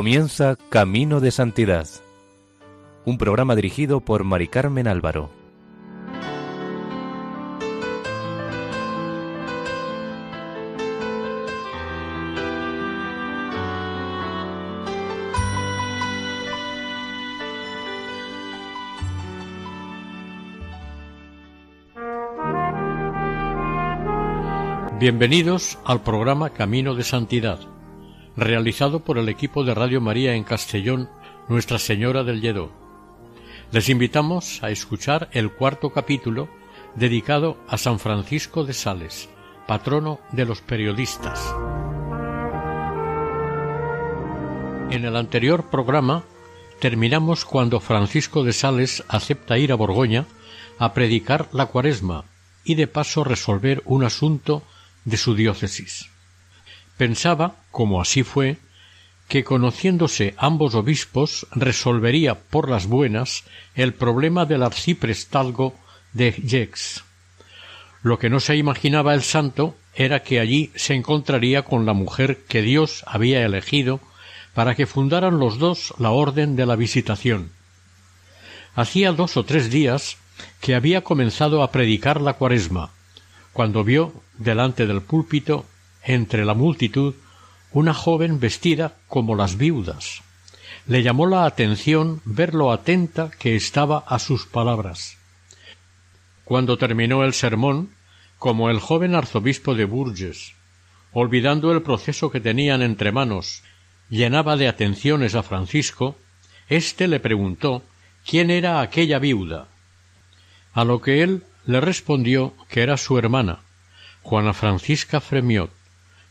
Comienza Camino de Santidad, un programa dirigido por Mari Carmen Álvaro. Bienvenidos al programa Camino de Santidad, realizado por el equipo de Radio María en Castellón, Nuestra Señora del Lledó. Les invitamos a escuchar el cuarto capítulo dedicado a San Francisco de Sales, patrono de los periodistas. En el anterior programa terminamos cuando Francisco de Sales acepta ir a Borgoña a predicar la cuaresma y de paso resolver un asunto de su diócesis. Pensaba, como así fue, que conociéndose ambos obispos resolvería por las buenas el problema del arciprestalgo de Gex. Lo que no se imaginaba el santo era que allí se encontraría con la mujer que Dios había elegido para que fundaran los dos la orden de la visitación. Hacía dos o tres días que había comenzado a predicar la cuaresma, cuando vio delante del púlpito, entre la multitud, una joven vestida como las viudas. Le llamó la atención ver lo atenta que estaba a sus palabras. Cuando terminó el sermón, como el joven arzobispo de Bourges, olvidando el proceso que tenían entre manos, llenaba de atenciones a Francisco, éste le preguntó quién era aquella viuda. A lo que él le respondió que era su hermana, Juana Francisca Fremiot,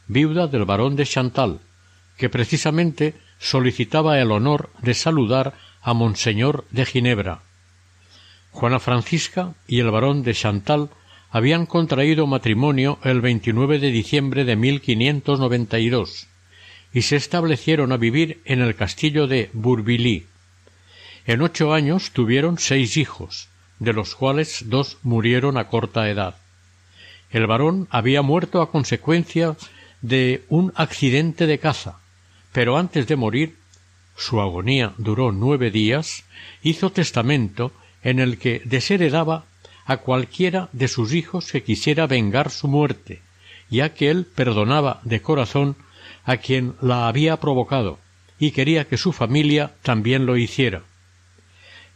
viuda del barón de Chantal, que precisamente solicitaba el honor de saludar a Monseñor de Ginebra. Juana Francisca y el barón de Chantal habían contraído matrimonio el 29 de diciembre de 1592 y se establecieron a vivir en el castillo de Bourbilly. En ocho años tuvieron seis hijos, de los cuales dos murieron a corta edad. El varón había muerto a consecuencia de un accidente de caza, pero antes de morir su agonía duró nueve días, hizo testamento en el que desheredaba a cualquiera de sus hijos que quisiera vengar su muerte, ya que él perdonaba de corazón a quien la había provocado, y quería que su familia también lo hiciera.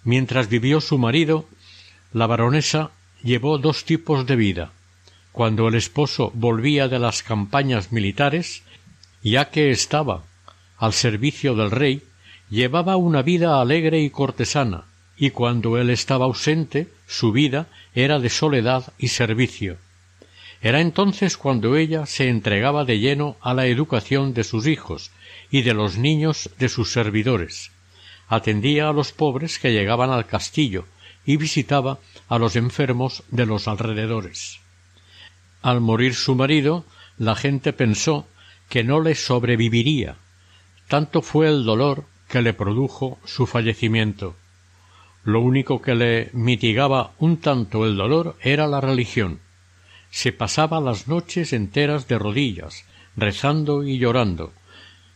Mientras vivió su marido, la baronesa llevó dos tipos de vida cuando el esposo volvía de las campañas militares, ya que estaba al servicio del rey, llevaba una vida alegre y cortesana, y cuando él estaba ausente, su vida era de soledad y servicio. Era entonces cuando ella se entregaba de lleno a la educación de sus hijos y de los niños de sus servidores. Atendía a los pobres que llegaban al castillo y visitaba a los enfermos de los alrededores. Al morir su marido, la gente pensó que no le sobreviviría. Tanto fue el dolor que le produjo su fallecimiento. Lo único que le mitigaba un tanto el dolor era la religión. Se pasaba las noches enteras de rodillas, rezando y llorando,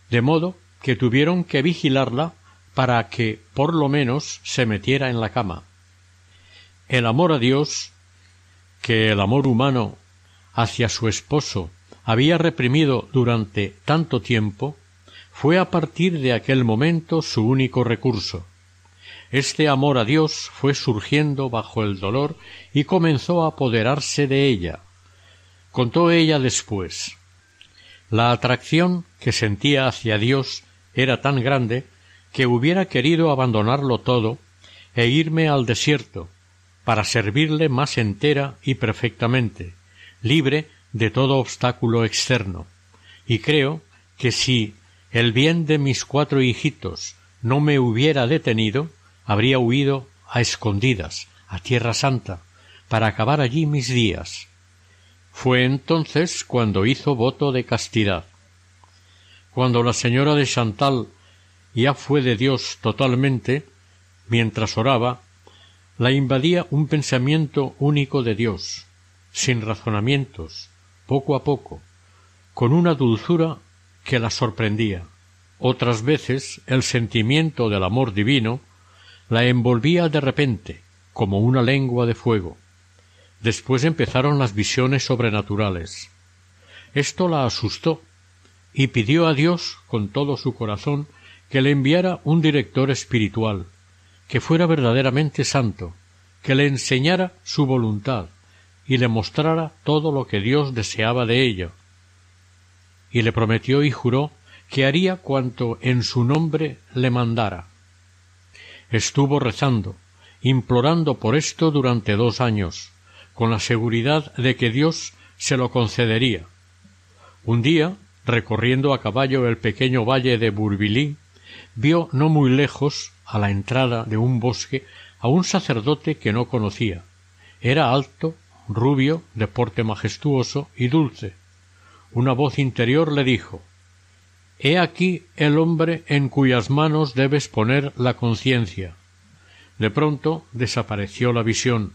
de modo que tuvieron que vigilarla para que por lo menos se metiera en la cama. El amor a Dios, que el amor humano hacia su esposo había reprimido durante tanto tiempo, fue a partir de aquel momento su único recurso. Este amor a Dios fue surgiendo bajo el dolor y comenzó a apoderarse de ella. Contó ella después. La atracción que sentía hacia Dios era tan grande que hubiera querido abandonarlo todo e irme al desierto para servirle más entera y perfectamente, libre de todo obstáculo externo, y creo que si el bien de mis cuatro hijitos no me hubiera detenido, habría huido a escondidas, a Tierra Santa, para acabar allí mis días. Fue entonces cuando hizo voto de castidad. Cuando la señora de Chantal ya fue de Dios totalmente, mientras oraba, la invadía un pensamiento único de Dios, sin razonamientos, poco a poco, con una dulzura que la sorprendía. Otras veces el sentimiento del amor divino la envolvía de repente, como una lengua de fuego. Después empezaron las visiones sobrenaturales. Esto la asustó y pidió a Dios con todo su corazón que le enviara un director espiritual, que fuera verdaderamente santo, que le enseñara su voluntad y le mostrara todo lo que Dios deseaba de ella. Y le prometió y juró que haría cuanto en su nombre le mandara. Estuvo rezando, implorando por esto durante dos años, con la seguridad de que Dios se lo concedería. Un día, recorriendo a caballo el pequeño valle de Bourbilly, vio no muy lejos, a la entrada de un bosque, a un sacerdote que no conocía. Era alto, rubio, de porte majestuoso y dulce. Una voz interior le dijo He aquí el hombre en cuyas manos debes poner la conciencia. De pronto desapareció la visión,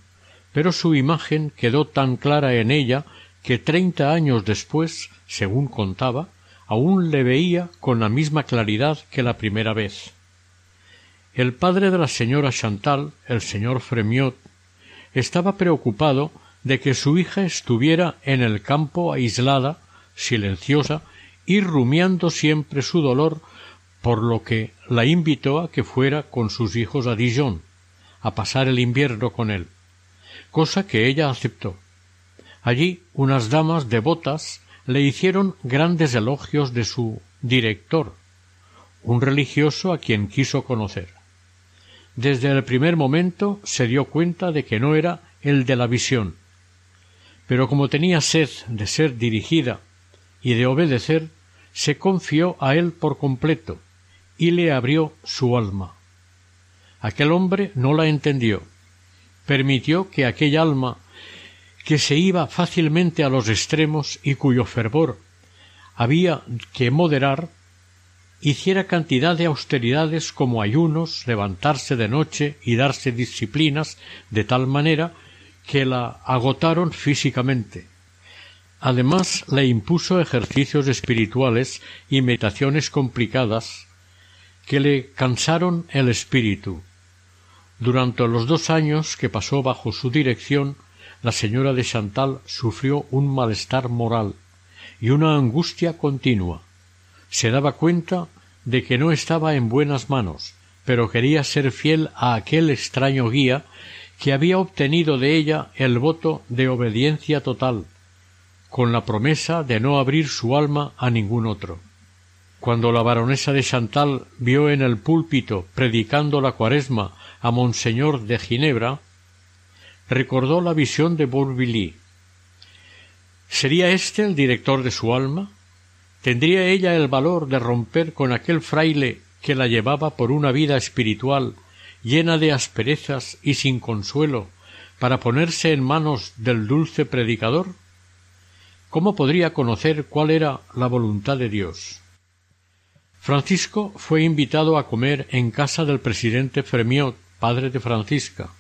pero su imagen quedó tan clara en ella que treinta años después, según contaba, aún le veía con la misma claridad que la primera vez. El padre de la señora Chantal, el señor Fremiot, estaba preocupado de que su hija estuviera en el campo aislada, silenciosa y rumiando siempre su dolor, por lo que la invitó a que fuera con sus hijos a Dijon, a pasar el invierno con él, cosa que ella aceptó. Allí unas damas devotas le hicieron grandes elogios de su director, un religioso a quien quiso conocer. Desde el primer momento se dio cuenta de que no era el de la visión, pero como tenía sed de ser dirigida y de obedecer, se confió a él por completo y le abrió su alma. Aquel hombre no la entendió. Permitió que aquella alma, que se iba fácilmente a los extremos y cuyo fervor había que moderar, hiciera cantidad de austeridades como ayunos, levantarse de noche y darse disciplinas de tal manera que la agotaron físicamente, Además, le impuso ejercicios espirituales y meditaciones complicadas que le cansaron el espíritu. Durante los dos años que pasó bajo su dirección, la señora de Chantal sufrió un malestar moral y una angustia continua. Se daba cuenta de que no estaba en buenas manos, pero quería ser fiel a aquel extraño guía que había obtenido de ella el voto de obediencia total, con la promesa de no abrir su alma a ningún otro. Cuando la baronesa de Chantal vio en el púlpito predicando la cuaresma a Monseñor de Ginebra, recordó la visión de Bourbilly. ¿Sería éste el director de su alma? ¿Tendría ella el valor de romper con aquel fraile que la llevaba por una vida espiritual llena de asperezas y sin consuelo para ponerse en manos del dulce predicador? ¿Cómo podría conocer cuál era la voluntad de Dios? Francisco fue invitado a comer en casa del presidente Fremiot, padre de Francisca.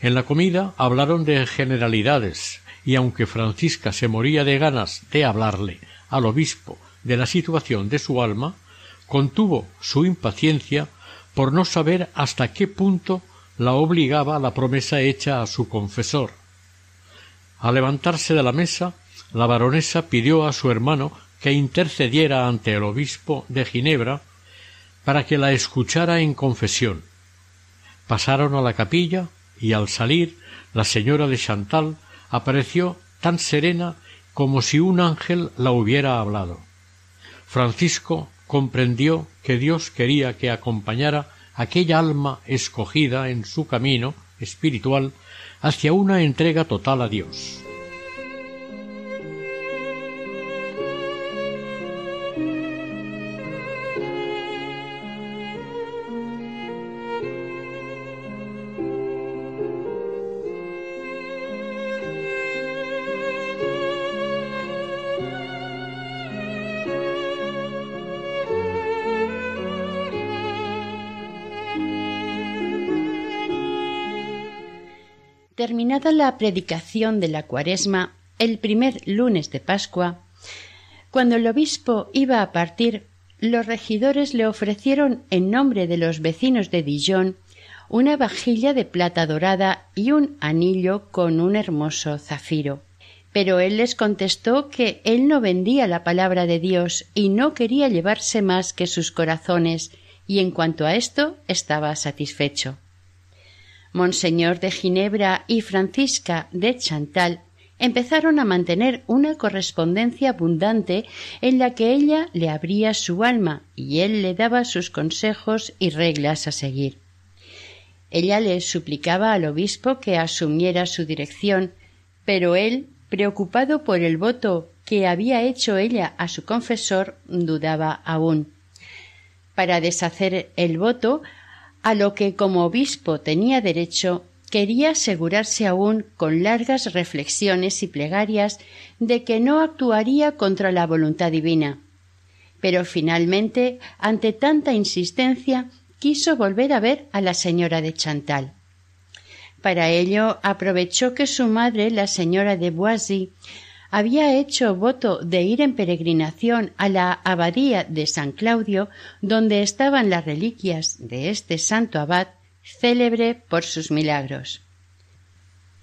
En la comida hablaron de generalidades, y aunque Francisca se moría de ganas de hablarle al obispo de la situación de su alma, contuvo su impaciencia por no saber hasta qué punto la obligaba la promesa hecha a su confesor. Al levantarse de la mesa, la baronesa pidió a su hermano que intercediera ante el obispo de Ginebra para que la escuchara en confesión. Pasaron a la capilla y al salir la señora de Chantal apareció tan serena como si un ángel la hubiera hablado. Francisco comprendió que Dios quería que acompañara aquella alma escogida en su camino espiritual hacia una entrega total a Dios. La predicación de la cuaresma, el primer lunes de Pascua, cuando el obispo iba a partir, los regidores le ofrecieron en nombre de los vecinos de Dijon una vajilla de plata dorada y un anillo con un hermoso zafiro. Pero él les contestó que él no vendía la palabra de Dios y no quería llevarse más que sus corazones, y en cuanto a esto estaba satisfecho. Monseñor de Ginebra y Francisca de Chantal empezaron a mantener una correspondencia abundante en la que ella le abría su alma y él le daba sus consejos y reglas a seguir. Ella le suplicaba al obispo que asumiera su dirección, pero él, preocupado por el voto que había hecho ella a su confesor, dudaba aún. Para deshacer el voto, a lo que como obispo tenía derecho, quería asegurarse aún con largas reflexiones y plegarias de que no actuaría contra la voluntad divina. Pero finalmente, ante tanta insistencia, quiso volver a ver a la señora de Chantal. Para ello aprovechó que su madre, la señora de Boisy, había hecho voto de ir en peregrinación a la abadía de San Claudio, donde estaban las reliquias de este santo abad, célebre por sus milagros.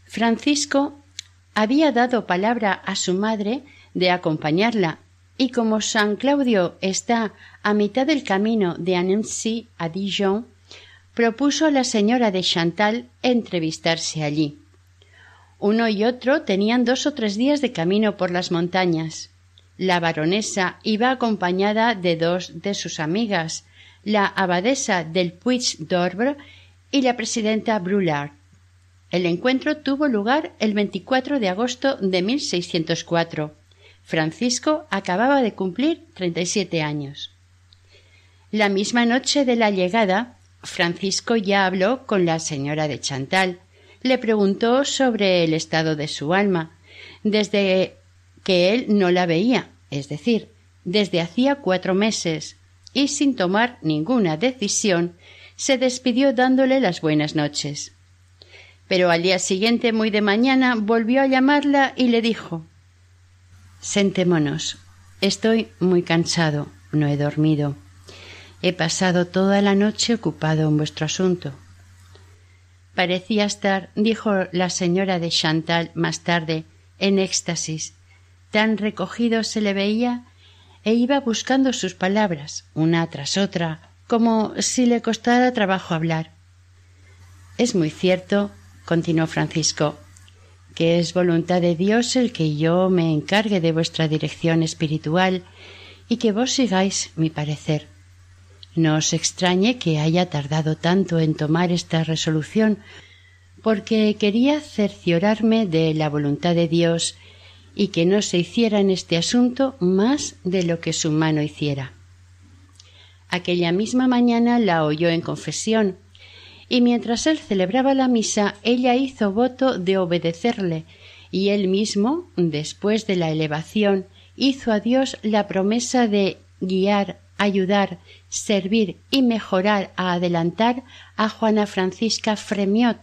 Francisco había dado palabra a su madre de acompañarla y como San Claudio está a mitad del camino de Annecy a Dijon, propuso a la señora de Chantal entrevistarse allí. Uno y otro tenían dos o tres días de camino por las montañas. La baronesa iba acompañada de dos de sus amigas, la abadesa del Puig d'Orbre y la presidenta Brulard. El encuentro tuvo lugar el 24 de agosto de 1604. Francisco acababa de cumplir treinta y siete años. La misma noche de la llegada, Francisco ya habló con la señora de Chantal. Le preguntó sobre el estado de su alma, desde que él no la veía, es decir, desde hacía cuatro meses, y sin tomar ninguna decisión, se despidió dándole las buenas noches. Pero al día siguiente, muy de mañana, volvió a llamarla y le dijo Sentémonos. Estoy muy cansado, no he dormido. He pasado toda la noche ocupado en vuestro asunto. Parecía estar, dijo la señora de Chantal más tarde, en éxtasis. Tan recogido se le veía e iba buscando sus palabras, una tras otra, como si le costara trabajo hablar. Es muy cierto, continuó Francisco, que es voluntad de Dios el que yo me encargue de vuestra dirección espiritual y que vos sigáis mi parecer. No os extrañe que haya tardado tanto en tomar esta resolución, porque quería cerciorarme de la voluntad de Dios y que no se hiciera en este asunto más de lo que su mano hiciera. Aquella misma mañana la oyó en confesión, y mientras él celebraba la misa ella hizo voto de obedecerle, y él mismo, después de la elevación, hizo a Dios la promesa de guiar, ayudar, servir y mejorar a adelantar a Juana Francisca Fremiot,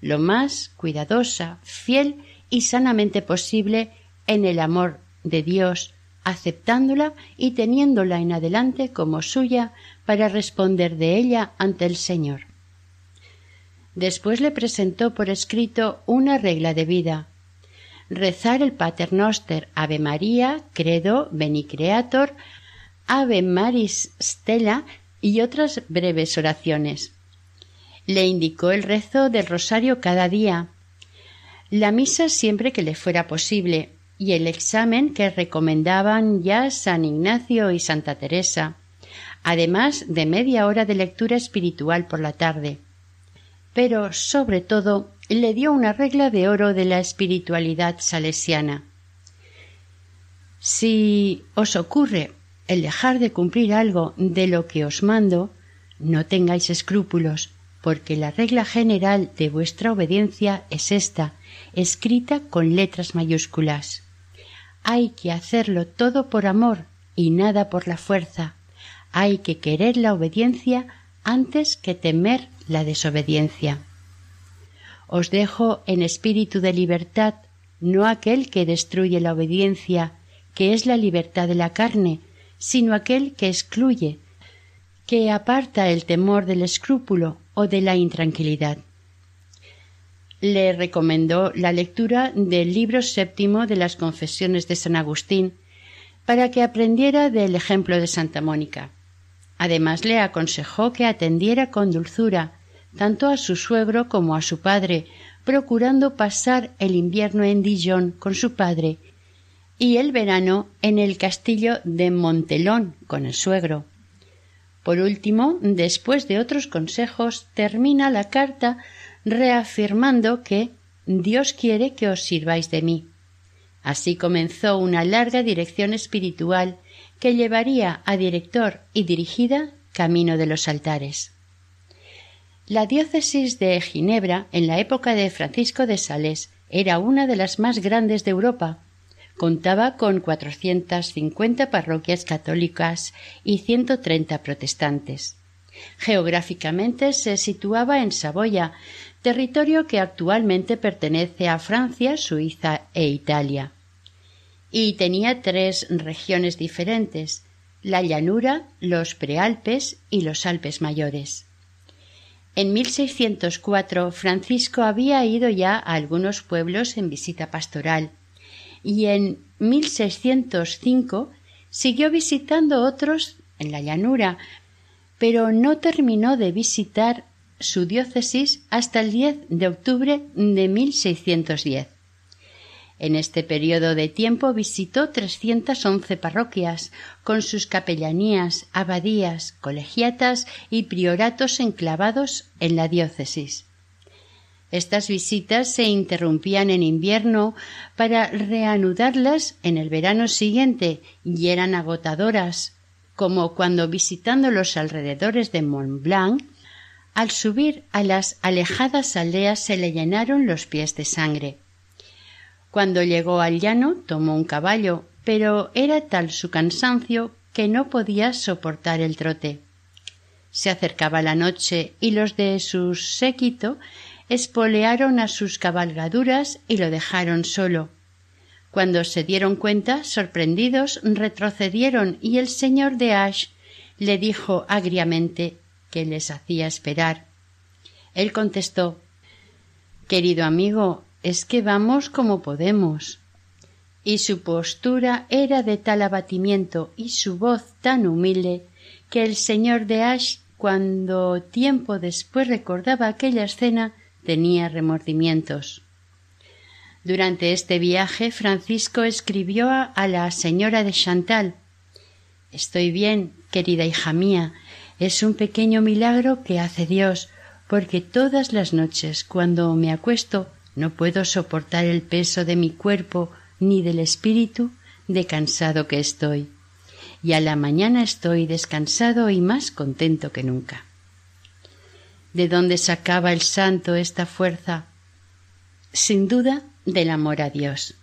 lo más cuidadosa, fiel y sanamente posible en el amor de Dios, aceptándola y teniéndola en adelante como suya para responder de ella ante el Señor. Después le presentó por escrito una regla de vida. Rezar el Paternoster Ave María, Credo, Beni Creator, Ave Maris Stella y otras breves oraciones. Le indicó el rezo del rosario cada día, la misa siempre que le fuera posible y el examen que recomendaban ya San Ignacio y Santa Teresa, además de media hora de lectura espiritual por la tarde pero sobre todo le dio una regla de oro de la espiritualidad salesiana. Si os ocurre el dejar de cumplir algo de lo que os mando, no tengáis escrúpulos, porque la regla general de vuestra obediencia es esta, escrita con letras mayúsculas. Hay que hacerlo todo por amor y nada por la fuerza. Hay que querer la obediencia antes que temer la desobediencia. Os dejo en espíritu de libertad, no aquel que destruye la obediencia, que es la libertad de la carne, sino aquel que excluye, que aparta el temor del escrúpulo o de la intranquilidad. Le recomendó la lectura del libro séptimo de las Confesiones de San Agustín para que aprendiera del ejemplo de Santa Mónica. Además le aconsejó que atendiera con dulzura tanto a su suegro como a su padre, procurando pasar el invierno en Dijon con su padre y el verano en el castillo de Montelón con el suegro. Por último, después de otros consejos, termina la carta reafirmando que Dios quiere que os sirváis de mí. Así comenzó una larga dirección espiritual que llevaría a director y dirigida camino de los altares. La diócesis de Ginebra, en la época de Francisco de Sales, era una de las más grandes de Europa. Contaba con 450 parroquias católicas y 130 protestantes. Geográficamente se situaba en Saboya, territorio que actualmente pertenece a Francia, Suiza e Italia. Y tenía tres regiones diferentes la llanura, los prealpes y los Alpes mayores. En 1604 Francisco había ido ya a algunos pueblos en visita pastoral y en 1605 siguió visitando otros en la llanura, pero no terminó de visitar su diócesis hasta el 10 de octubre de 1610. En este periodo de tiempo visitó 311 parroquias, con sus capellanías, abadías, colegiatas y prioratos enclavados en la diócesis. Estas visitas se interrumpían en invierno para reanudarlas en el verano siguiente y eran agotadoras, como cuando visitando los alrededores de Mont Blanc, al subir a las alejadas aldeas se le llenaron los pies de sangre. Cuando llegó al llano tomó un caballo, pero era tal su cansancio que no podía soportar el trote. Se acercaba la noche y los de su séquito espolearon a sus cabalgaduras y lo dejaron solo. Cuando se dieron cuenta, sorprendidos, retrocedieron y el señor de Ash le dijo agriamente que les hacía esperar. Él contestó Querido amigo, es que vamos como podemos. Y su postura era de tal abatimiento y su voz tan humilde que el señor de Ash, cuando tiempo después recordaba aquella escena, tenía remordimientos. Durante este viaje Francisco escribió a la señora de Chantal Estoy bien, querida hija mía, es un pequeño milagro que hace Dios, porque todas las noches cuando me acuesto no puedo soportar el peso de mi cuerpo ni del espíritu de cansado que estoy. Y a la mañana estoy descansado y más contento que nunca. ¿De dónde sacaba el santo esta fuerza? Sin duda, del amor a Dios.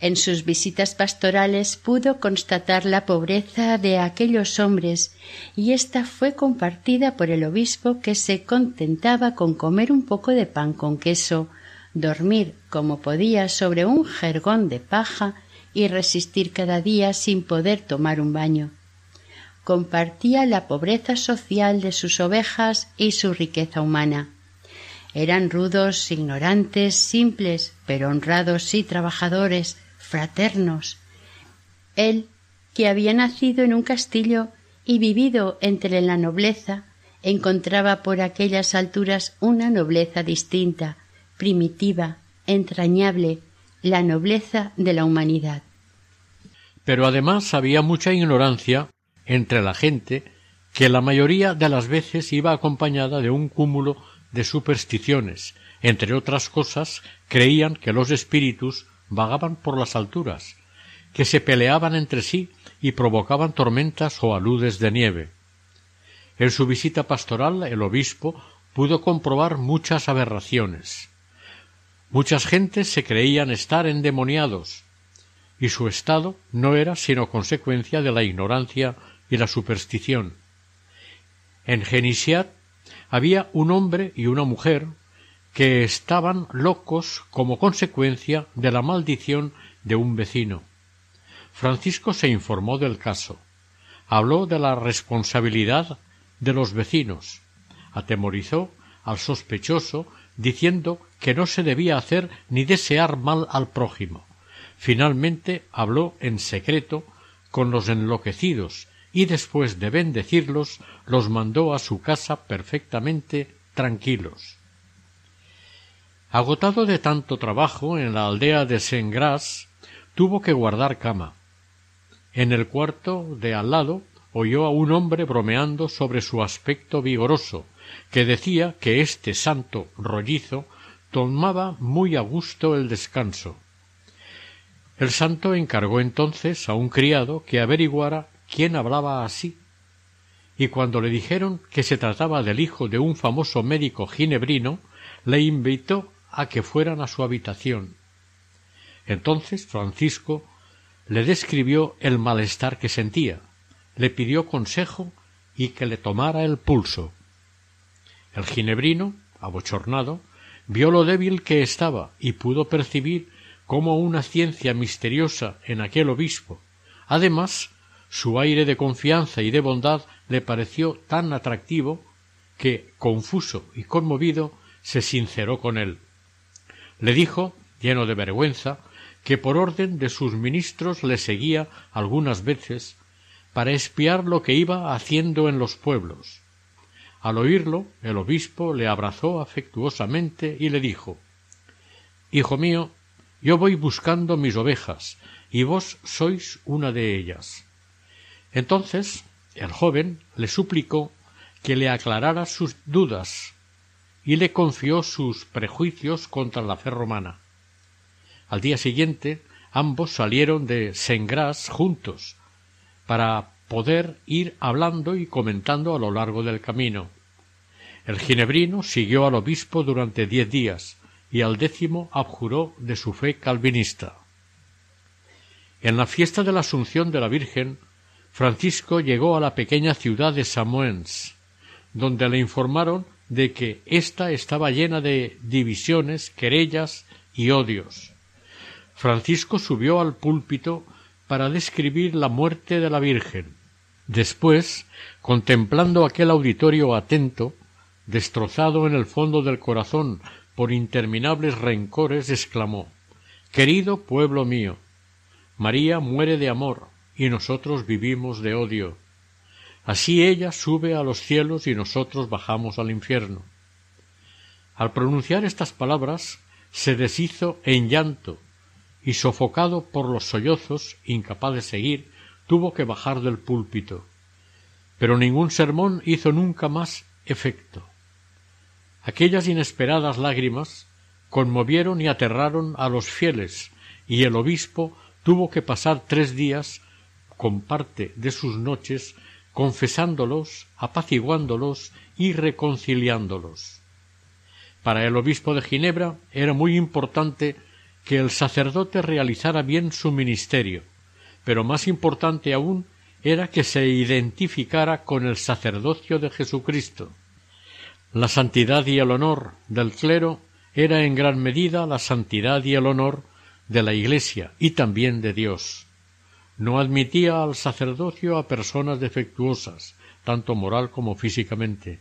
En sus visitas pastorales pudo constatar la pobreza de aquellos hombres y ésta fue compartida por el obispo que se contentaba con comer un poco de pan con queso dormir como podía sobre un jergón de paja y resistir cada día sin poder tomar un baño. Compartía la pobreza social de sus ovejas y su riqueza humana. Eran rudos, ignorantes, simples, pero honrados y trabajadores, fraternos. Él, que había nacido en un castillo y vivido entre la nobleza, encontraba por aquellas alturas una nobleza distinta, primitiva, entrañable, la nobleza de la humanidad. Pero además había mucha ignorancia entre la gente que la mayoría de las veces iba acompañada de un cúmulo de supersticiones. Entre otras cosas, creían que los espíritus vagaban por las alturas, que se peleaban entre sí y provocaban tormentas o aludes de nieve. En su visita pastoral el obispo pudo comprobar muchas aberraciones. Muchas gentes se creían estar endemoniados, y su estado no era sino consecuencia de la ignorancia y la superstición. En Genisiat había un hombre y una mujer que estaban locos como consecuencia de la maldición de un vecino. Francisco se informó del caso. Habló de la responsabilidad de los vecinos. Atemorizó al sospechoso diciendo que no se debía hacer ni desear mal al prójimo. Finalmente habló en secreto con los enloquecidos y después de bendecirlos los mandó a su casa perfectamente tranquilos. Agotado de tanto trabajo en la aldea de saint tuvo que guardar cama. En el cuarto de al lado oyó a un hombre bromeando sobre su aspecto vigoroso, que decía que este santo rollizo tomaba muy a gusto el descanso. El santo encargó entonces a un criado que averiguara quién hablaba así, y cuando le dijeron que se trataba del hijo de un famoso médico ginebrino, le invitó a que fueran a su habitación. Entonces Francisco le describió el malestar que sentía, le pidió consejo y que le tomara el pulso. El ginebrino, abochornado, vio lo débil que estaba y pudo percibir como una ciencia misteriosa en aquel obispo. Además, su aire de confianza y de bondad le pareció tan atractivo que, confuso y conmovido, se sinceró con él. Le dijo, lleno de vergüenza, que por orden de sus ministros le seguía algunas veces para espiar lo que iba haciendo en los pueblos. Al oírlo, el obispo le abrazó afectuosamente y le dijo Hijo mío, yo voy buscando mis ovejas, y vos sois una de ellas. Entonces el joven le suplicó que le aclarara sus dudas y le confió sus prejuicios contra la fe romana. Al día siguiente ambos salieron de Sengras juntos para poder ir hablando y comentando a lo largo del camino. El ginebrino siguió al obispo durante diez días y al décimo abjuró de su fe calvinista. En la fiesta de la Asunción de la Virgen, Francisco llegó a la pequeña ciudad de Samoens, donde le informaron de que ésta estaba llena de divisiones, querellas y odios. Francisco subió al púlpito para describir la muerte de la Virgen. Después, contemplando aquel auditorio atento, destrozado en el fondo del corazón por interminables rencores, exclamó Querido pueblo mío, María muere de amor y nosotros vivimos de odio. Así ella sube a los cielos y nosotros bajamos al infierno. Al pronunciar estas palabras se deshizo en llanto y sofocado por los sollozos, incapaz de seguir, tuvo que bajar del púlpito. Pero ningún sermón hizo nunca más efecto. Aquellas inesperadas lágrimas conmovieron y aterraron a los fieles, y el obispo tuvo que pasar tres días parte de sus noches confesándolos, apaciguándolos y reconciliándolos. Para el obispo de Ginebra era muy importante que el sacerdote realizara bien su ministerio, pero más importante aún era que se identificara con el sacerdocio de Jesucristo. La santidad y el honor del clero era en gran medida la santidad y el honor de la Iglesia y también de Dios no admitía al sacerdocio a personas defectuosas, tanto moral como físicamente.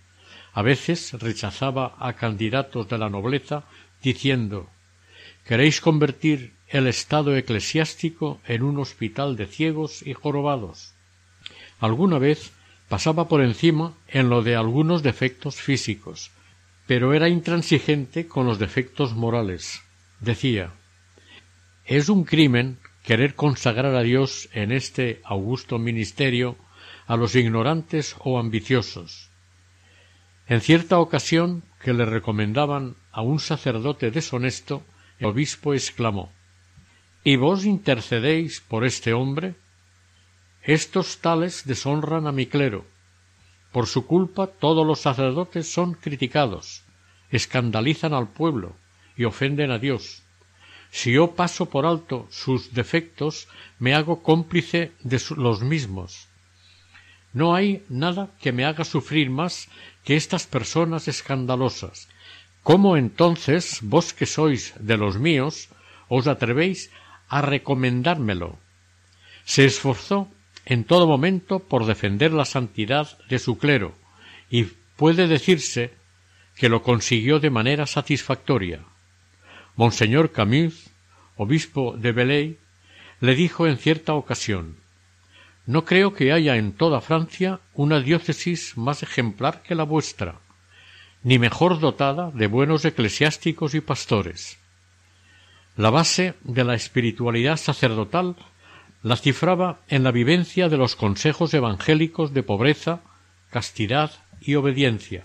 A veces rechazaba a candidatos de la nobleza diciendo ¿Queréis convertir el estado eclesiástico en un hospital de ciegos y jorobados? Alguna vez pasaba por encima en lo de algunos defectos físicos, pero era intransigente con los defectos morales. Decía Es un crimen querer consagrar a Dios en este augusto ministerio a los ignorantes o ambiciosos. En cierta ocasión que le recomendaban a un sacerdote deshonesto, el obispo exclamó ¿Y vos intercedéis por este hombre? Estos tales deshonran a mi clero. Por su culpa todos los sacerdotes son criticados, escandalizan al pueblo y ofenden a Dios. Si yo paso por alto sus defectos, me hago cómplice de los mismos. No hay nada que me haga sufrir más que estas personas escandalosas. ¿Cómo entonces vos que sois de los míos os atrevéis a recomendármelo? Se esforzó en todo momento por defender la santidad de su clero, y puede decirse que lo consiguió de manera satisfactoria. Monseñor Camus, obispo de Belay, le dijo en cierta ocasión No creo que haya en toda Francia una diócesis más ejemplar que la vuestra, ni mejor dotada de buenos eclesiásticos y pastores. La base de la espiritualidad sacerdotal la cifraba en la vivencia de los consejos evangélicos de pobreza, castidad y obediencia.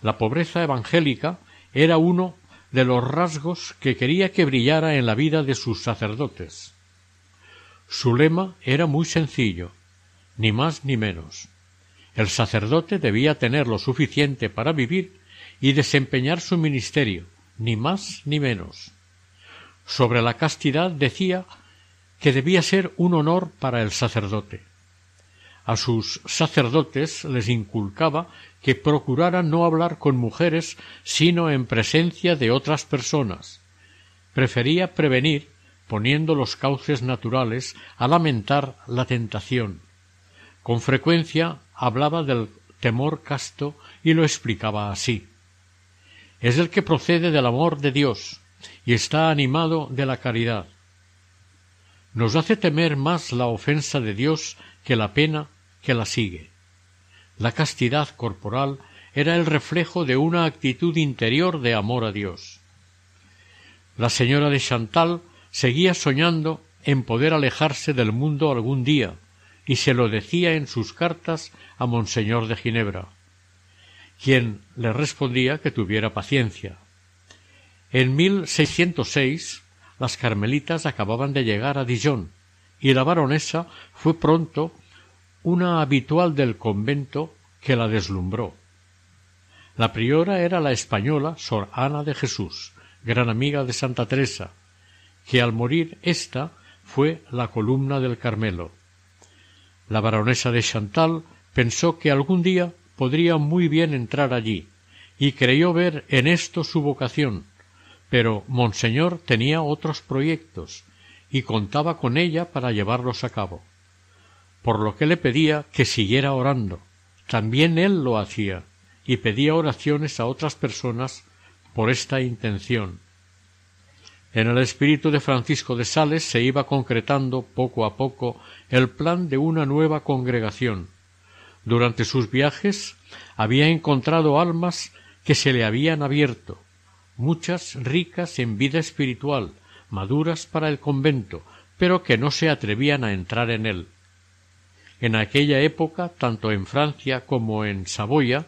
La pobreza evangélica era uno de los rasgos que quería que brillara en la vida de sus sacerdotes. Su lema era muy sencillo, ni más ni menos. El sacerdote debía tener lo suficiente para vivir y desempeñar su ministerio, ni más ni menos. Sobre la castidad decía que debía ser un honor para el sacerdote. A sus sacerdotes les inculcaba que procuraran no hablar con mujeres sino en presencia de otras personas. Prefería prevenir poniendo los cauces naturales a lamentar la tentación. Con frecuencia hablaba del temor casto y lo explicaba así. Es el que procede del amor de Dios y está animado de la caridad. Nos hace temer más la ofensa de Dios que la pena que la sigue. La castidad corporal era el reflejo de una actitud interior de amor a Dios. La señora de Chantal seguía soñando en poder alejarse del mundo algún día, y se lo decía en sus cartas a Monseñor de Ginebra, quien le respondía que tuviera paciencia. En 1606 las carmelitas acababan de llegar a Dijon, y la baronesa fue pronto una habitual del convento que la deslumbró. La priora era la española Sor Ana de Jesús, gran amiga de Santa Teresa, que al morir ésta fue la columna del Carmelo. La baronesa de Chantal pensó que algún día podría muy bien entrar allí, y creyó ver en esto su vocación, pero Monseñor tenía otros proyectos, y contaba con ella para llevarlos a cabo por lo que le pedía que siguiera orando. También él lo hacía, y pedía oraciones a otras personas por esta intención. En el espíritu de Francisco de Sales se iba concretando poco a poco el plan de una nueva congregación. Durante sus viajes había encontrado almas que se le habían abierto, muchas ricas en vida espiritual, maduras para el convento, pero que no se atrevían a entrar en él. En aquella época, tanto en Francia como en Saboya,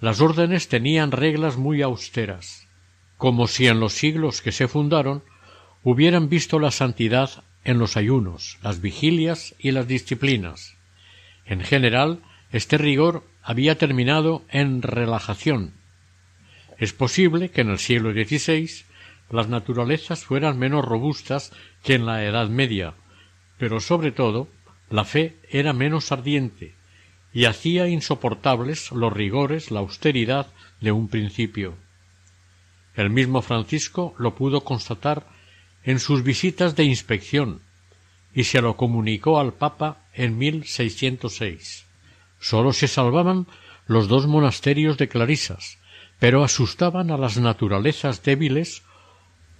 las órdenes tenían reglas muy austeras, como si en los siglos que se fundaron hubieran visto la santidad en los ayunos, las vigilias y las disciplinas. En general, este rigor había terminado en relajación. Es posible que en el siglo XVI las naturalezas fueran menos robustas que en la Edad Media, pero sobre todo la fe era menos ardiente y hacía insoportables los rigores, la austeridad de un principio. El mismo Francisco lo pudo constatar en sus visitas de inspección y se lo comunicó al Papa en 1606. Sólo se salvaban los dos monasterios de Clarisas, pero asustaban a las naturalezas débiles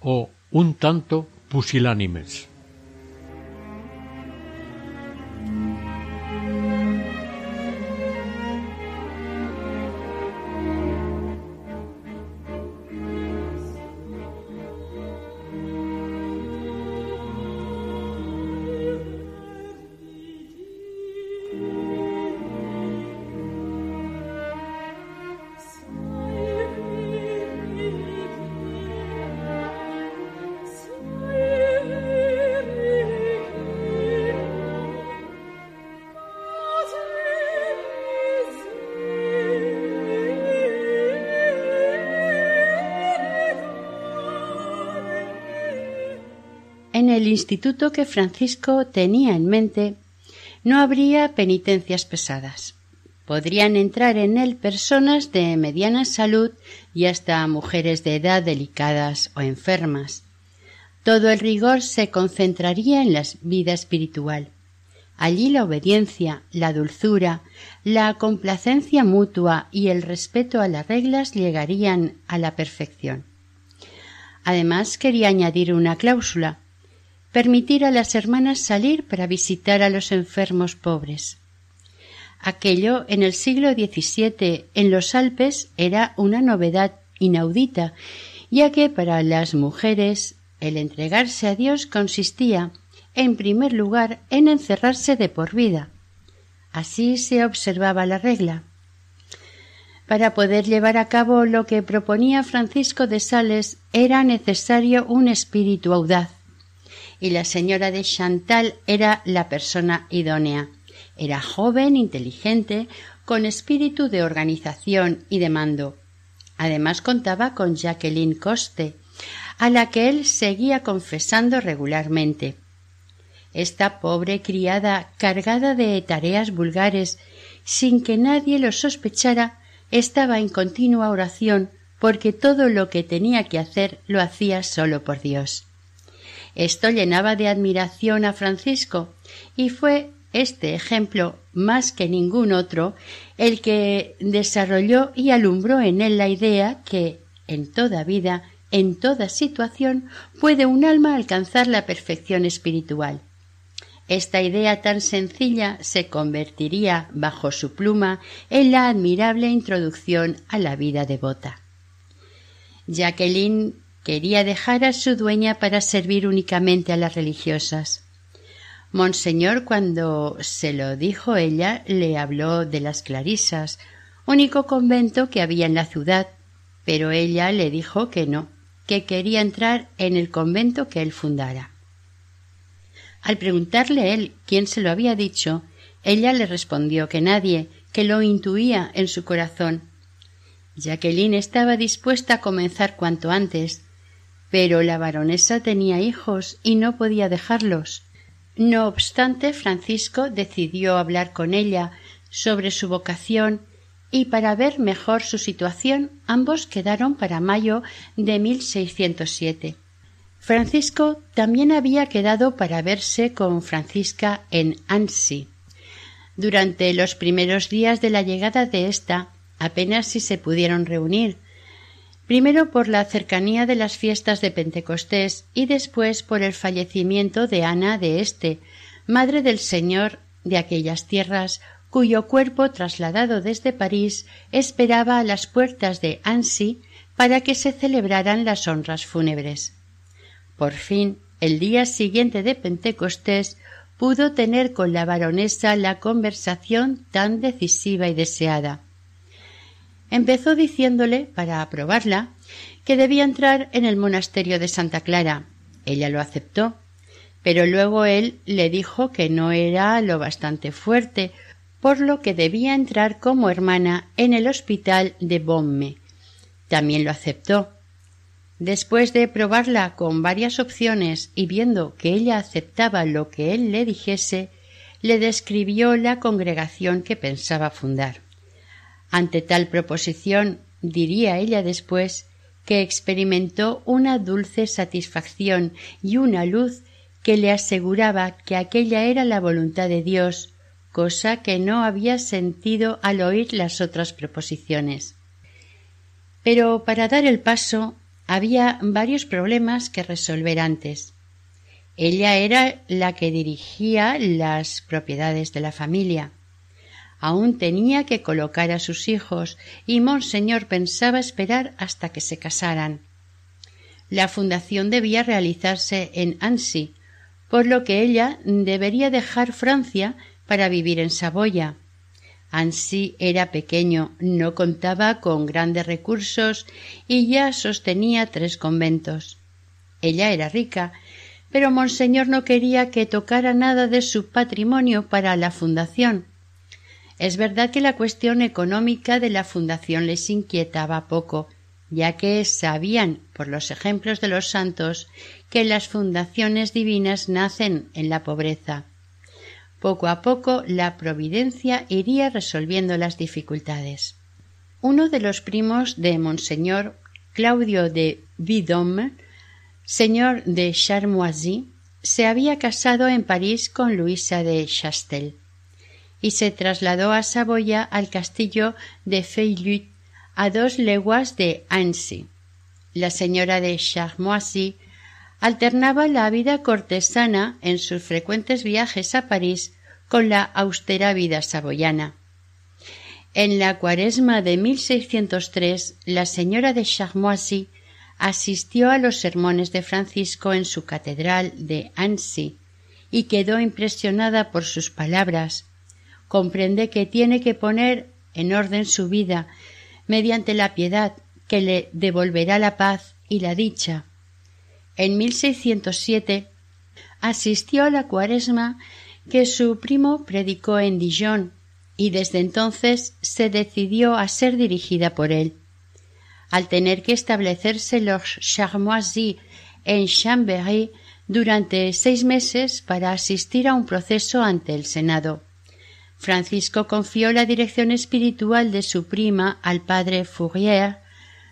o un tanto pusilánimes. El instituto que Francisco tenía en mente, no habría penitencias pesadas. Podrían entrar en él personas de mediana salud y hasta mujeres de edad delicadas o enfermas. todo el rigor se concentraría en la vida espiritual. Allí la obediencia, la dulzura, la complacencia mutua y el respeto a las reglas llegarían a la perfección. Además quería añadir una cláusula permitir a las hermanas salir para visitar a los enfermos pobres. Aquello en el siglo XVII en los Alpes era una novedad inaudita, ya que para las mujeres el entregarse a Dios consistía, en primer lugar, en encerrarse de por vida. Así se observaba la regla. Para poder llevar a cabo lo que proponía Francisco de Sales era necesario un espíritu audaz, y la señora de Chantal era la persona idónea. Era joven, inteligente, con espíritu de organización y de mando. Además contaba con Jacqueline Coste, a la que él seguía confesando regularmente. Esta pobre criada cargada de tareas vulgares, sin que nadie lo sospechara, estaba en continua oración porque todo lo que tenía que hacer lo hacía solo por Dios. Esto llenaba de admiración a Francisco y fue este ejemplo, más que ningún otro, el que desarrolló y alumbró en él la idea que, en toda vida, en toda situación, puede un alma alcanzar la perfección espiritual. Esta idea tan sencilla se convertiría, bajo su pluma, en la admirable introducción a la vida devota. Jacqueline Quería dejar a su dueña para servir únicamente a las religiosas. Monseñor, cuando se lo dijo ella, le habló de las Clarisas, único convento que había en la ciudad, pero ella le dijo que no, que quería entrar en el convento que él fundara. Al preguntarle él quién se lo había dicho, ella le respondió que nadie, que lo intuía en su corazón. Jacqueline estaba dispuesta a comenzar cuanto antes, pero la baronesa tenía hijos y no podía dejarlos. No obstante, Francisco decidió hablar con ella sobre su vocación y para ver mejor su situación ambos quedaron para mayo de 1607. Francisco también había quedado para verse con Francisca en Annecy. Durante los primeros días de la llegada de ésta apenas si se pudieron reunir, primero por la cercanía de las fiestas de Pentecostés y después por el fallecimiento de Ana de Este, madre del Señor de aquellas tierras, cuyo cuerpo trasladado desde París esperaba a las puertas de Annecy para que se celebraran las honras fúnebres. Por fin, el día siguiente de Pentecostés, pudo tener con la baronesa la conversación tan decisiva y deseada empezó diciéndole, para aprobarla, que debía entrar en el monasterio de Santa Clara. Ella lo aceptó, pero luego él le dijo que no era lo bastante fuerte, por lo que debía entrar como hermana en el hospital de Bomme. También lo aceptó. Después de probarla con varias opciones y viendo que ella aceptaba lo que él le dijese, le describió la congregación que pensaba fundar. Ante tal proposición, diría ella después, que experimentó una dulce satisfacción y una luz que le aseguraba que aquella era la voluntad de Dios, cosa que no había sentido al oír las otras proposiciones. Pero para dar el paso había varios problemas que resolver antes. Ella era la que dirigía las propiedades de la familia aún tenía que colocar a sus hijos y monseñor pensaba esperar hasta que se casaran. La fundación debía realizarse en Annecy, por lo que ella debería dejar Francia para vivir en Saboya. Annecy era pequeño, no contaba con grandes recursos y ya sostenía tres conventos. Ella era rica, pero monseñor no quería que tocara nada de su patrimonio para la fundación, es verdad que la cuestión económica de la fundación les inquietaba poco, ya que sabían, por los ejemplos de los santos, que las fundaciones divinas nacen en la pobreza. Poco a poco la providencia iría resolviendo las dificultades. Uno de los primos de Monseñor, Claudio de Vidom, señor de Charmoisy, se había casado en París con Luisa de Chastel y se trasladó a Saboya al castillo de Feylut a dos leguas de Annecy. La señora de Charmoisy alternaba la vida cortesana en sus frecuentes viajes a París con la austera vida saboyana. En la cuaresma de 1603, la señora de Charmoisy asistió a los sermones de Francisco en su catedral de Annecy y quedó impresionada por sus palabras. Comprende que tiene que poner en orden su vida mediante la piedad que le devolverá la paz y la dicha. En 1607 asistió a la cuaresma que su primo predicó en Dijon y desde entonces se decidió a ser dirigida por él al tener que establecerse los Charmoisy en Chambéry durante seis meses para asistir a un proceso ante el Senado. Francisco confió la dirección espiritual de su prima al padre Fourier,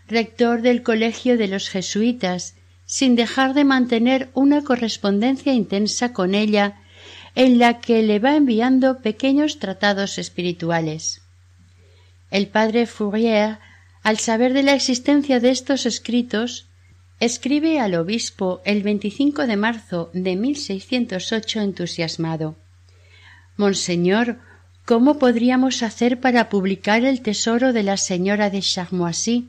rector del Colegio de los Jesuitas, sin dejar de mantener una correspondencia intensa con ella, en la que le va enviando pequeños tratados espirituales. El padre Fourier al saber de la existencia de estos escritos, escribe al obispo el 25 de marzo de 1608 entusiasmado. Monseñor, ¿cómo podríamos hacer para publicar el tesoro de la señora de Charmoisy?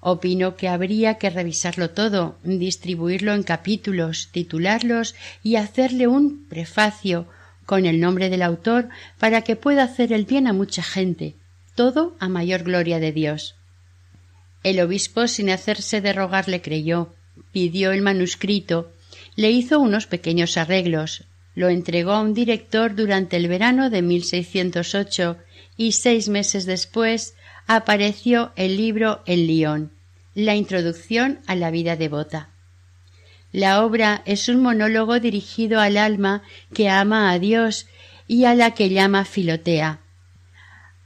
Opino que habría que revisarlo todo, distribuirlo en capítulos, titularlos y hacerle un prefacio con el nombre del autor para que pueda hacer el bien a mucha gente, todo a mayor gloria de Dios. El obispo, sin hacerse de rogar, le creyó, pidió el manuscrito, le hizo unos pequeños arreglos, lo entregó a un director durante el verano de 1608 y seis meses después apareció el libro en Lyon, la introducción a la vida devota. La obra es un monólogo dirigido al alma que ama a Dios y a la que llama Filotea.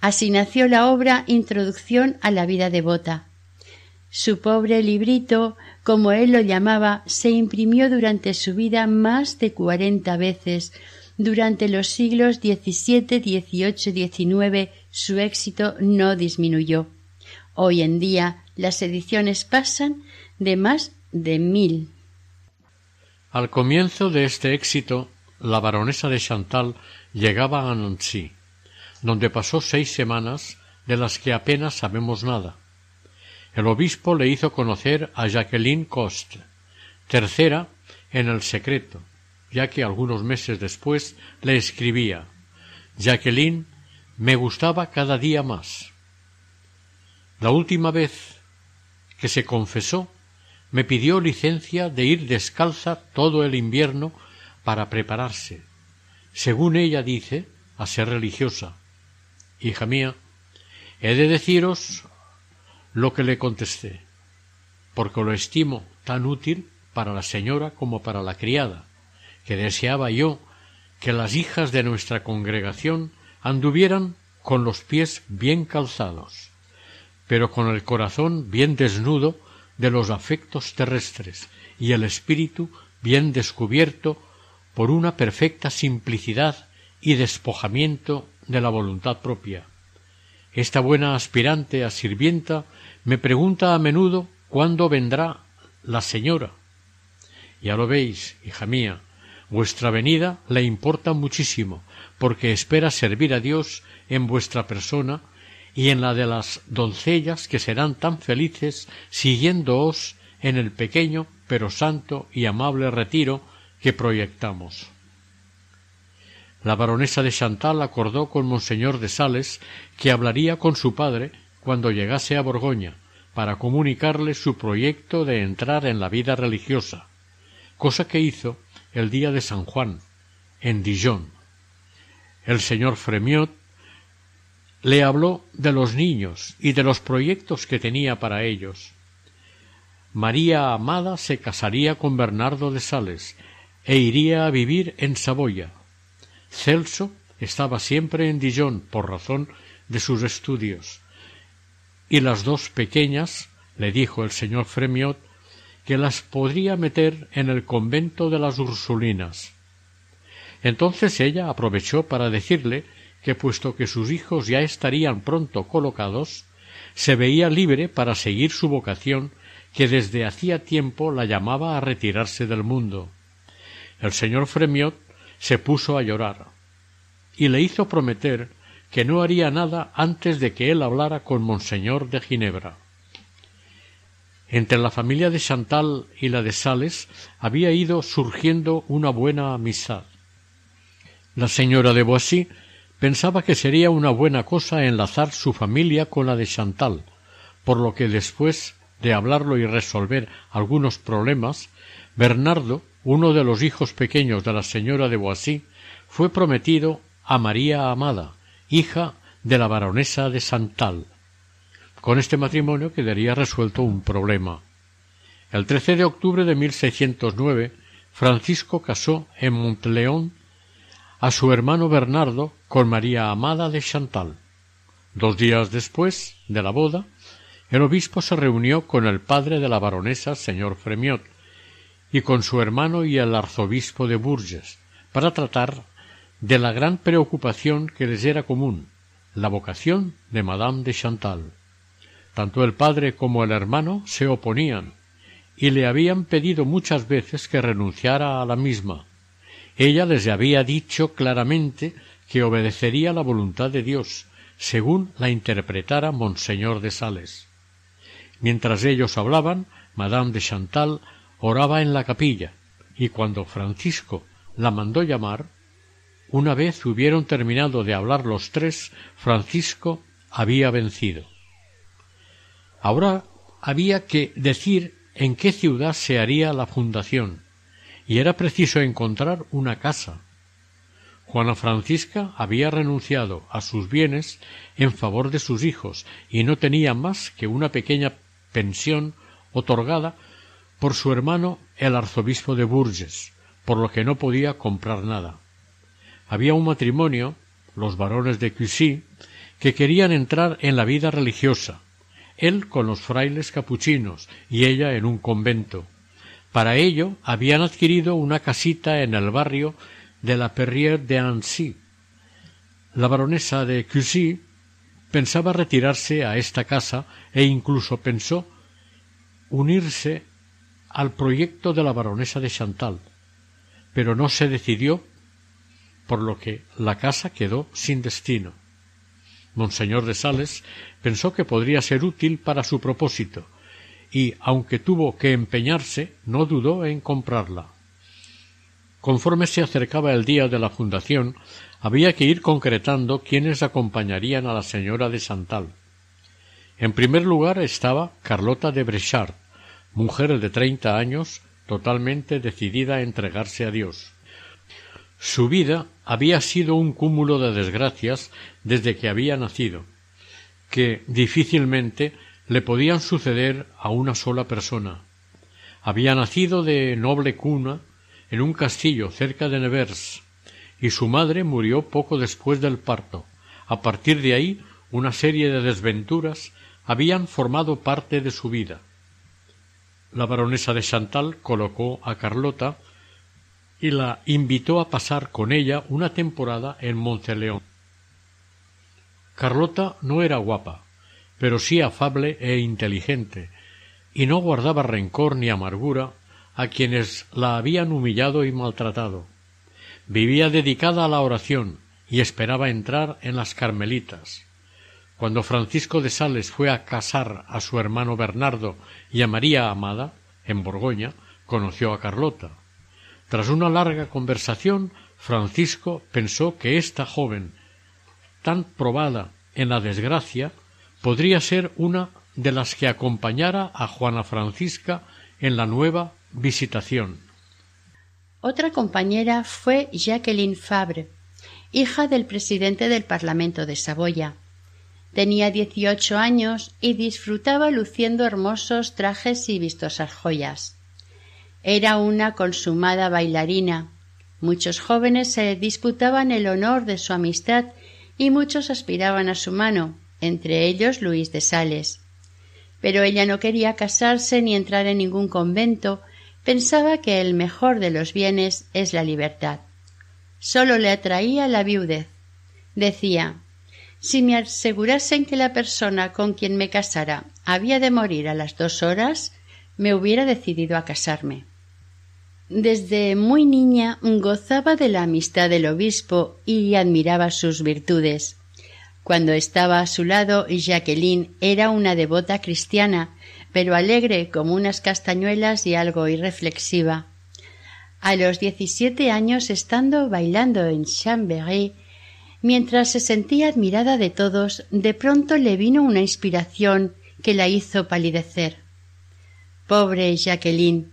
Así nació la obra Introducción a la vida devota. Su pobre librito, como él lo llamaba, se imprimió durante su vida más de cuarenta veces. Durante los siglos XVII, XVIII, XIX su éxito no disminuyó. Hoy en día las ediciones pasan de más de mil. Al comienzo de este éxito, la baronesa de Chantal llegaba a Nancy, donde pasó seis semanas de las que apenas sabemos nada el obispo le hizo conocer a Jacqueline Coste, tercera en el secreto, ya que algunos meses después le escribía Jacqueline me gustaba cada día más. La última vez que se confesó me pidió licencia de ir descalza todo el invierno para prepararse, según ella dice, a ser religiosa. Hija mía, he de deciros lo que le contesté, porque lo estimo tan útil para la señora como para la criada, que deseaba yo que las hijas de nuestra congregación anduvieran con los pies bien calzados, pero con el corazón bien desnudo de los afectos terrestres y el espíritu bien descubierto por una perfecta simplicidad y despojamiento de la voluntad propia. Esta buena aspirante a sirvienta me pregunta a menudo cuándo vendrá la señora. Ya lo veis, hija mía, vuestra venida le importa muchísimo, porque espera servir a Dios en vuestra persona y en la de las doncellas que serán tan felices siguiéndoos en el pequeño pero santo y amable retiro que proyectamos. La baronesa de Chantal acordó con monseñor de Sales que hablaría con su padre cuando llegase a Borgoña para comunicarle su proyecto de entrar en la vida religiosa, cosa que hizo el día de San Juan, en Dijon. El señor Fremiot le habló de los niños y de los proyectos que tenía para ellos. María Amada se casaría con Bernardo de Sales e iría a vivir en Saboya. Celso estaba siempre en Dijon por razón de sus estudios y las dos pequeñas, le dijo el señor Fremiot, que las podría meter en el convento de las Ursulinas. Entonces ella aprovechó para decirle que puesto que sus hijos ya estarían pronto colocados, se veía libre para seguir su vocación que desde hacía tiempo la llamaba a retirarse del mundo. El señor Fremiot se puso a llorar y le hizo prometer que no haría nada antes de que él hablara con Monseñor de Ginebra. Entre la familia de Chantal y la de Sales había ido surgiendo una buena amistad. La señora de Boissy pensaba que sería una buena cosa enlazar su familia con la de Chantal, por lo que después de hablarlo y resolver algunos problemas, Bernardo, uno de los hijos pequeños de la señora de Boissy, fue prometido a María Amada, hija de la baronesa de Chantal. Con este matrimonio quedaría resuelto un problema. El 13 de octubre de 1609, Francisco casó en Montleón a su hermano Bernardo con María Amada de Chantal. Dos días después de la boda, el obispo se reunió con el padre de la baronesa, señor Fremiot, y con su hermano y el arzobispo de Bourges, para tratar de la gran preocupación que les era común, la vocación de Madame de Chantal. Tanto el padre como el hermano se oponían, y le habían pedido muchas veces que renunciara a la misma. Ella les había dicho claramente que obedecería la voluntad de Dios, según la interpretara Monseñor de Sales. Mientras ellos hablaban, Madame de Chantal oraba en la capilla, y cuando Francisco la mandó llamar, una vez hubieron terminado de hablar los tres, Francisco había vencido. Ahora había que decir en qué ciudad se haría la fundación, y era preciso encontrar una casa. Juana Francisca había renunciado a sus bienes en favor de sus hijos y no tenía más que una pequeña pensión otorgada por su hermano el arzobispo de Bourges, por lo que no podía comprar nada había un matrimonio, los varones de Cussy, que querían entrar en la vida religiosa, él con los frailes capuchinos y ella en un convento. Para ello habían adquirido una casita en el barrio de la Perrière de Annecy. La baronesa de Cussy pensaba retirarse a esta casa e incluso pensó unirse al proyecto de la baronesa de Chantal, pero no se decidió por lo que la casa quedó sin destino. Monseñor de Sales pensó que podría ser útil para su propósito, y aunque tuvo que empeñarse, no dudó en comprarla. Conforme se acercaba el día de la fundación, había que ir concretando quiénes acompañarían a la señora de Santal. En primer lugar estaba Carlota de Brechard, mujer de treinta años, totalmente decidida a entregarse a Dios. Su vida había sido un cúmulo de desgracias desde que había nacido, que difícilmente le podían suceder a una sola persona. Había nacido de noble cuna en un castillo cerca de Nevers, y su madre murió poco después del parto. A partir de ahí, una serie de desventuras habían formado parte de su vida. La baronesa de Chantal colocó a Carlota y la invitó a pasar con ella una temporada en Monteleón. Carlota no era guapa, pero sí afable e inteligente, y no guardaba rencor ni amargura a quienes la habían humillado y maltratado. Vivía dedicada a la oración y esperaba entrar en las Carmelitas. Cuando Francisco de Sales fue a casar a su hermano Bernardo y a María Amada, en Borgoña, conoció a Carlota. Tras una larga conversación, Francisco pensó que esta joven, tan probada en la desgracia, podría ser una de las que acompañara a Juana Francisca en la nueva visitación. Otra compañera fue Jacqueline Fabre, hija del presidente del Parlamento de Saboya. Tenía dieciocho años y disfrutaba luciendo hermosos trajes y vistosas joyas. Era una consumada bailarina. Muchos jóvenes se disputaban el honor de su amistad y muchos aspiraban a su mano, entre ellos Luis de Sales. Pero ella no quería casarse ni entrar en ningún convento, pensaba que el mejor de los bienes es la libertad. Sólo le atraía la viudez. Decía si me asegurasen que la persona con quien me casara había de morir a las dos horas, me hubiera decidido a casarme. Desde muy niña gozaba de la amistad del obispo y admiraba sus virtudes. Cuando estaba a su lado, Jacqueline era una devota cristiana, pero alegre como unas castañuelas y algo irreflexiva. A los diecisiete años, estando bailando en Chambéry, mientras se sentía admirada de todos, de pronto le vino una inspiración que la hizo palidecer. Pobre Jacqueline,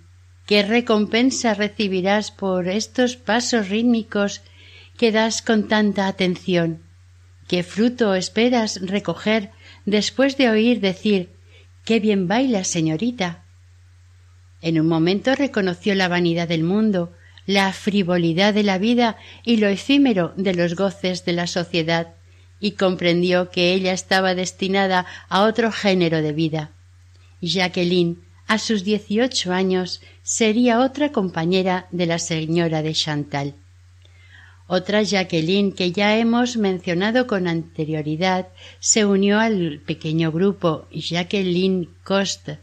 ¿qué recompensa recibirás por estos pasos rítmicos que das con tanta atención? ¿Qué fruto esperas recoger después de oír decir Qué bien baila, señorita? En un momento reconoció la vanidad del mundo, la frivolidad de la vida y lo efímero de los goces de la sociedad, y comprendió que ella estaba destinada a otro género de vida. Jacqueline, a sus dieciocho años, sería otra compañera de la señora de Chantal. Otra Jacqueline que ya hemos mencionado con anterioridad se unió al pequeño grupo Jacqueline Coste.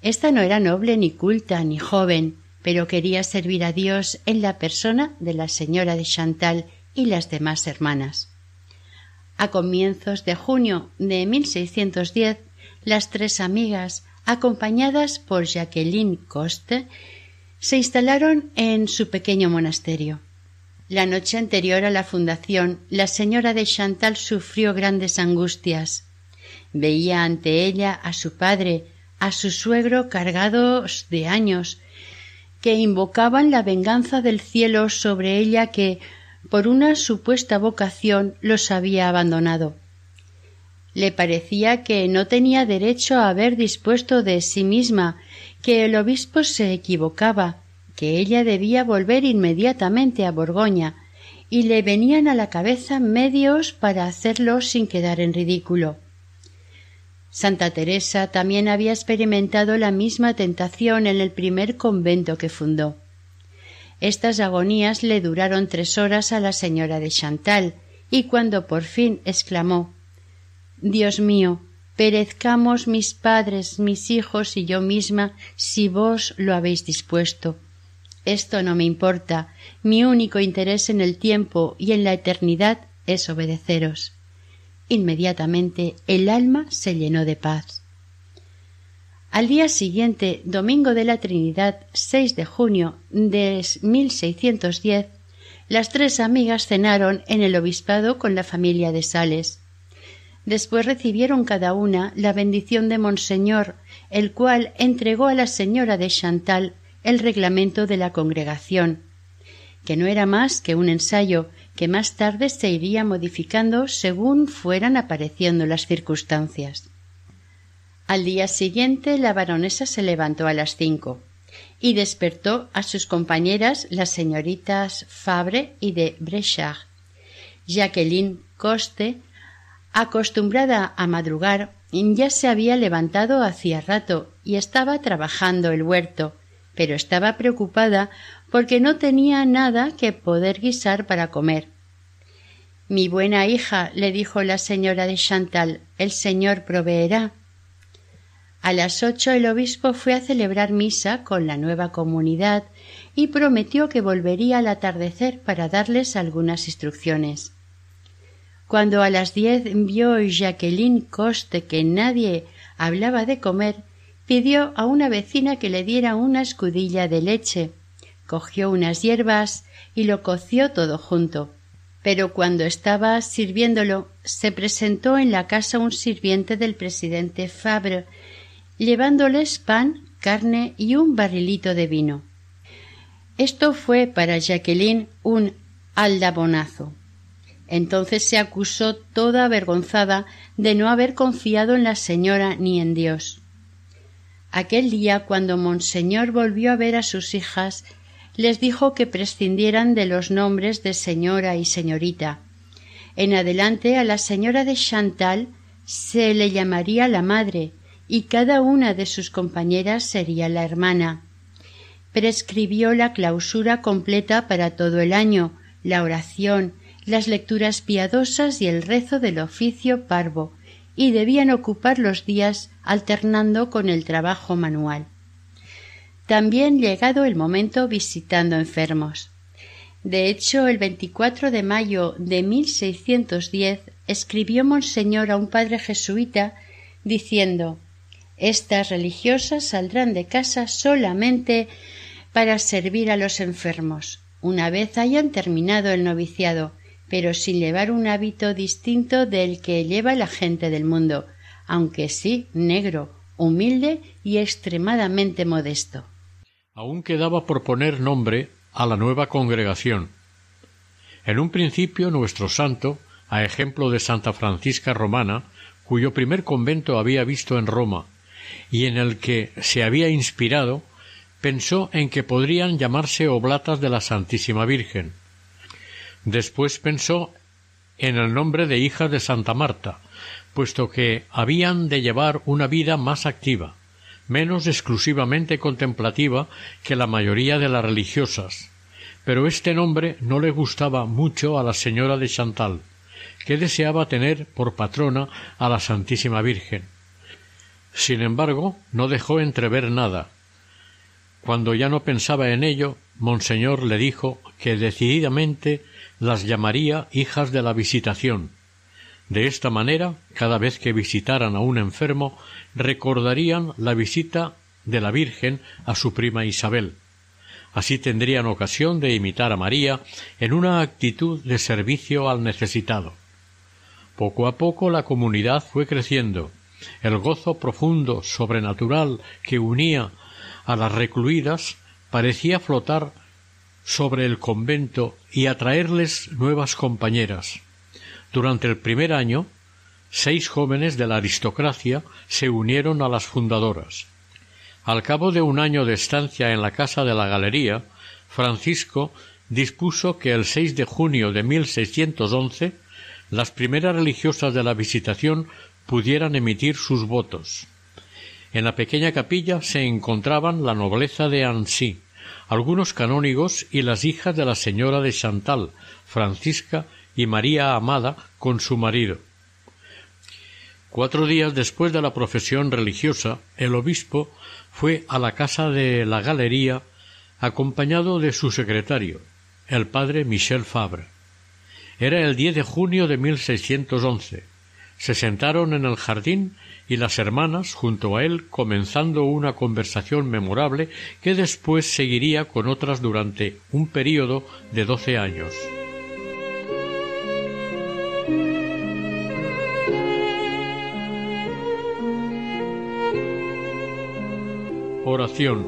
Esta no era noble ni culta ni joven, pero quería servir a Dios en la persona de la señora de Chantal y las demás hermanas. A comienzos de junio de 1610, las tres amigas, acompañadas por Jacqueline Coste, se instalaron en su pequeño monasterio. La noche anterior a la fundación, la señora de Chantal sufrió grandes angustias. Veía ante ella a su padre, a su suegro cargados de años, que invocaban la venganza del cielo sobre ella que, por una supuesta vocación, los había abandonado. Le parecía que no tenía derecho a haber dispuesto de sí misma, que el obispo se equivocaba, que ella debía volver inmediatamente a Borgoña, y le venían a la cabeza medios para hacerlo sin quedar en ridículo. Santa Teresa también había experimentado la misma tentación en el primer convento que fundó. Estas agonías le duraron tres horas a la señora de Chantal, y cuando por fin exclamó Dios mío, perezcamos mis padres, mis hijos y yo misma, si vos lo habéis dispuesto. Esto no me importa. Mi único interés en el tiempo y en la eternidad es obedeceros. Inmediatamente el alma se llenó de paz. Al día siguiente, domingo de la Trinidad, 6 de junio de 1610, las tres amigas cenaron en el obispado con la familia de Sales. Después recibieron cada una la bendición de Monseñor, el cual entregó a la señora de Chantal el reglamento de la congregación, que no era más que un ensayo que más tarde se iría modificando según fueran apareciendo las circunstancias. Al día siguiente la baronesa se levantó a las cinco y despertó a sus compañeras las señoritas Fabre y de Brechard. Jacqueline Coste, acostumbrada a madrugar, ya se había levantado hacía rato y estaba trabajando el huerto, pero estaba preocupada porque no tenía nada que poder guisar para comer. Mi buena hija, le dijo la señora de Chantal, el Señor proveerá. A las ocho el obispo fue a celebrar misa con la nueva comunidad y prometió que volvería al atardecer para darles algunas instrucciones. Cuando a las diez vio Jacqueline Coste que nadie hablaba de comer, pidió a una vecina que le diera una escudilla de leche, cogió unas hierbas y lo coció todo junto. Pero cuando estaba sirviéndolo, se presentó en la casa un sirviente del presidente Fabre, llevándoles pan, carne y un barrilito de vino. Esto fue para Jacqueline un aldabonazo. Entonces se acusó toda avergonzada de no haber confiado en la señora ni en Dios. Aquel día, cuando Monseñor volvió a ver a sus hijas, les dijo que prescindieran de los nombres de señora y señorita. En adelante a la señora de Chantal se le llamaría la madre y cada una de sus compañeras sería la hermana. Prescribió la clausura completa para todo el año, la oración, las lecturas piadosas y el rezo del oficio parvo, y debían ocupar los días alternando con el trabajo manual. También llegado el momento visitando enfermos. De hecho, el 24 de mayo de 1610 escribió Monseñor a un padre jesuita diciendo Estas religiosas saldrán de casa solamente para servir a los enfermos, una vez hayan terminado el noviciado, pero sin llevar un hábito distinto del que lleva la gente del mundo, aunque sí negro, humilde y extremadamente modesto. Aún quedaba por poner nombre a la nueva congregación. En un principio nuestro santo, a ejemplo de Santa Francisca Romana, cuyo primer convento había visto en Roma, y en el que se había inspirado, pensó en que podrían llamarse oblatas de la Santísima Virgen, Después pensó en el nombre de hijas de Santa Marta, puesto que habían de llevar una vida más activa, menos exclusivamente contemplativa que la mayoría de las religiosas. Pero este nombre no le gustaba mucho a la señora de Chantal, que deseaba tener por patrona a la Santísima Virgen. Sin embargo, no dejó entrever nada. Cuando ya no pensaba en ello, Monseñor le dijo que decididamente las llamaría hijas de la visitación. De esta manera, cada vez que visitaran a un enfermo, recordarían la visita de la Virgen a su prima Isabel. Así tendrían ocasión de imitar a María en una actitud de servicio al necesitado. Poco a poco la comunidad fue creciendo. El gozo profundo, sobrenatural, que unía a las recluidas, parecía flotar sobre el convento y atraerles nuevas compañeras. Durante el primer año, seis jóvenes de la aristocracia se unieron a las fundadoras. Al cabo de un año de estancia en la casa de la galería, Francisco dispuso que el 6 de junio de 1611 las primeras religiosas de la Visitación pudieran emitir sus votos. En la pequeña capilla se encontraban la nobleza de Annecy, algunos canónigos y las hijas de la señora de Chantal, Francisca y María Amada con su marido. Cuatro días después de la profesión religiosa, el obispo fue a la casa de la galería acompañado de su secretario, el padre Michel Fabre. Era el 10 de junio de 1611. Se sentaron en el jardín y las hermanas junto a él comenzando una conversación memorable que después seguiría con otras durante un período de doce años. Oración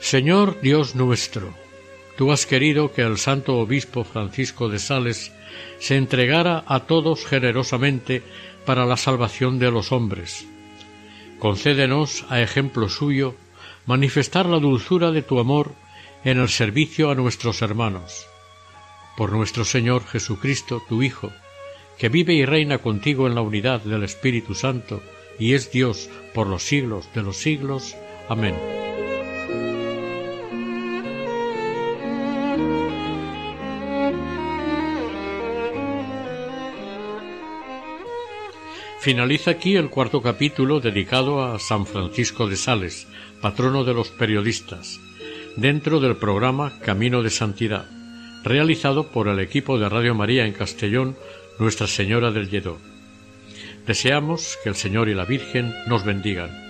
Señor Dios nuestro, tú has querido que el santo obispo Francisco de Sales se entregara a todos generosamente para la salvación de los hombres. Concédenos, a ejemplo suyo, manifestar la dulzura de tu amor en el servicio a nuestros hermanos. Por nuestro Señor Jesucristo, tu Hijo, que vive y reina contigo en la unidad del Espíritu Santo, y es Dios por los siglos de los siglos. Amén. Finaliza aquí el cuarto capítulo dedicado a San Francisco de Sales, patrono de los periodistas, dentro del programa Camino de Santidad, realizado por el equipo de Radio María en Castellón, Nuestra Señora del Lledó. Deseamos que el Señor y la Virgen nos bendigan.